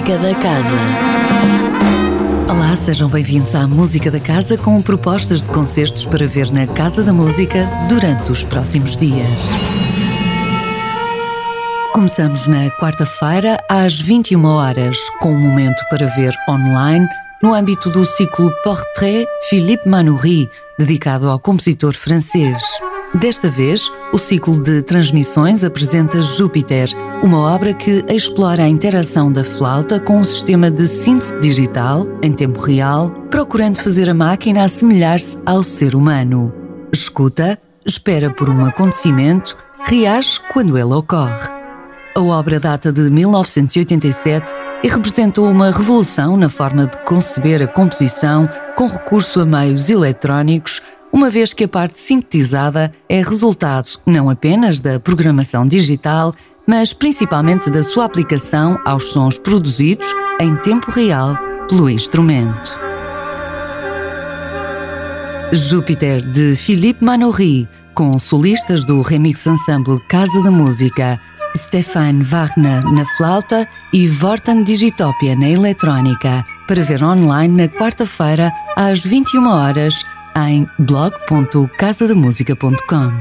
Música da Casa. Olá, sejam bem-vindos à Música da Casa com propostas de concertos para ver na Casa da Música durante os próximos dias. Começamos na quarta-feira às 21 horas com um momento para ver online no âmbito do ciclo Portrait Philippe Manoury, dedicado ao compositor francês. Desta vez, o ciclo de transmissões apresenta Júpiter, uma obra que explora a interação da flauta com um sistema de síntese digital, em tempo real, procurando fazer a máquina assemelhar-se ao ser humano. Escuta, espera por um acontecimento, reage quando ele ocorre. A obra data de 1987 e representou uma revolução na forma de conceber a composição com recurso a meios eletrónicos uma vez que a parte sintetizada é resultado não apenas da programação digital, mas principalmente da sua aplicação aos sons produzidos em tempo real pelo instrumento. Júpiter de Philippe Manoury, com solistas do Remix Ensemble Casa da Música, Stefan Wagner na flauta e Vortan Digitopia na eletrónica, para ver online na quarta-feira às 21 horas em blog.casadamusica.com.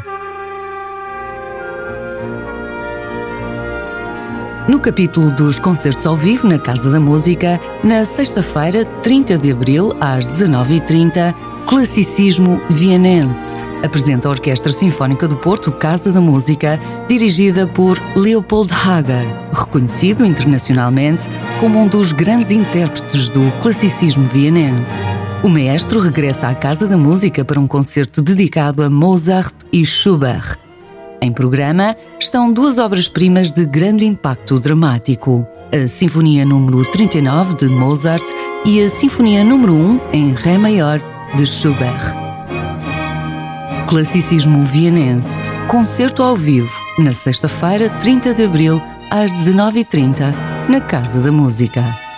No capítulo dos concertos ao vivo na Casa da Música, na sexta-feira, 30 de abril, às 19h30, Classicismo Vienense apresenta a Orquestra Sinfónica do Porto Casa da Música, dirigida por Leopold Hager, reconhecido internacionalmente como um dos grandes intérpretes do classicismo vienense. O maestro regressa à Casa da Música para um concerto dedicado a Mozart e Schubert. Em programa estão duas obras-primas de grande impacto dramático: a Sinfonia número 39 de Mozart e a Sinfonia número 1 em Ré maior de Schubert. Classicismo vienense. Concerto ao vivo, na sexta-feira, 30 de abril, às 19h30, na Casa da Música.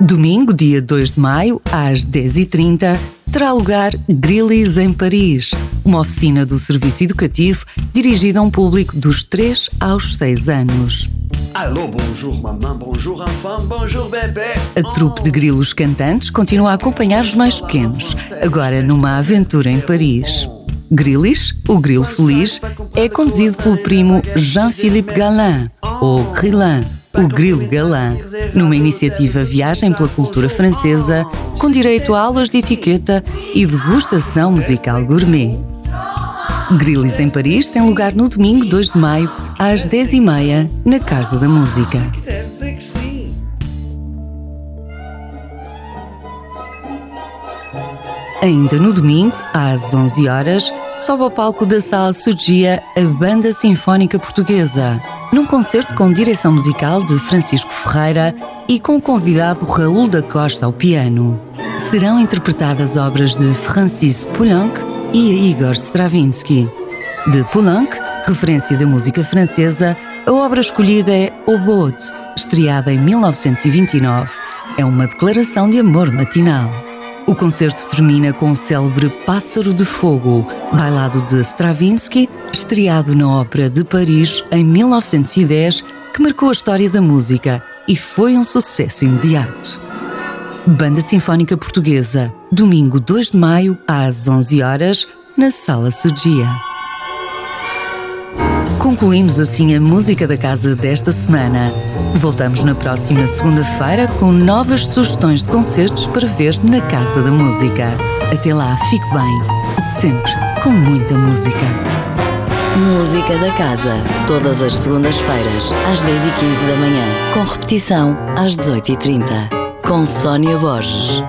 Domingo, dia 2 de maio, às 10h30, terá lugar Grillis em Paris, uma oficina do serviço educativo dirigida a um público dos 3 aos 6 anos. Alô, bonjour maman, bonjour enfant, bonjour bébé. A trupe de grilos cantantes continua a acompanhar os mais pequenos, agora numa aventura em Paris. Grillis, o grilo feliz, é conduzido pelo primo Jean-Philippe Galin, ou Grillin, o Grilo Galã, numa iniciativa Viagem pela Cultura Francesa, com direito a aulas de etiqueta e degustação musical gourmet. Grilis em Paris tem lugar no domingo 2 de maio, às 10h30, na Casa da Música. Ainda no domingo, às 11 horas, sobe ao palco da Sala Sugia a Banda Sinfónica Portuguesa, num concerto com direção musical de Francisco Ferreira e com o convidado Raul da Costa ao piano. Serão interpretadas obras de Francis Poulenc e Igor Stravinsky. De Poulenc, referência da música francesa, a obra escolhida é Oboe, estreada em 1929. É uma declaração de amor matinal. O concerto termina com o célebre Pássaro de Fogo, bailado de Stravinsky, estreado na Ópera de Paris em 1910, que marcou a história da música e foi um sucesso imediato. Banda Sinfónica Portuguesa, domingo 2 de maio, às 11 horas, na Sala Sugia. Concluímos assim a música da casa desta semana. Voltamos na próxima segunda-feira com novas sugestões de concertos para ver na Casa da Música. Até lá, fique bem, sempre com muita música. Música da Casa, todas as segundas-feiras, às 10h15 da manhã, com repetição às 18h30, com Sónia Borges.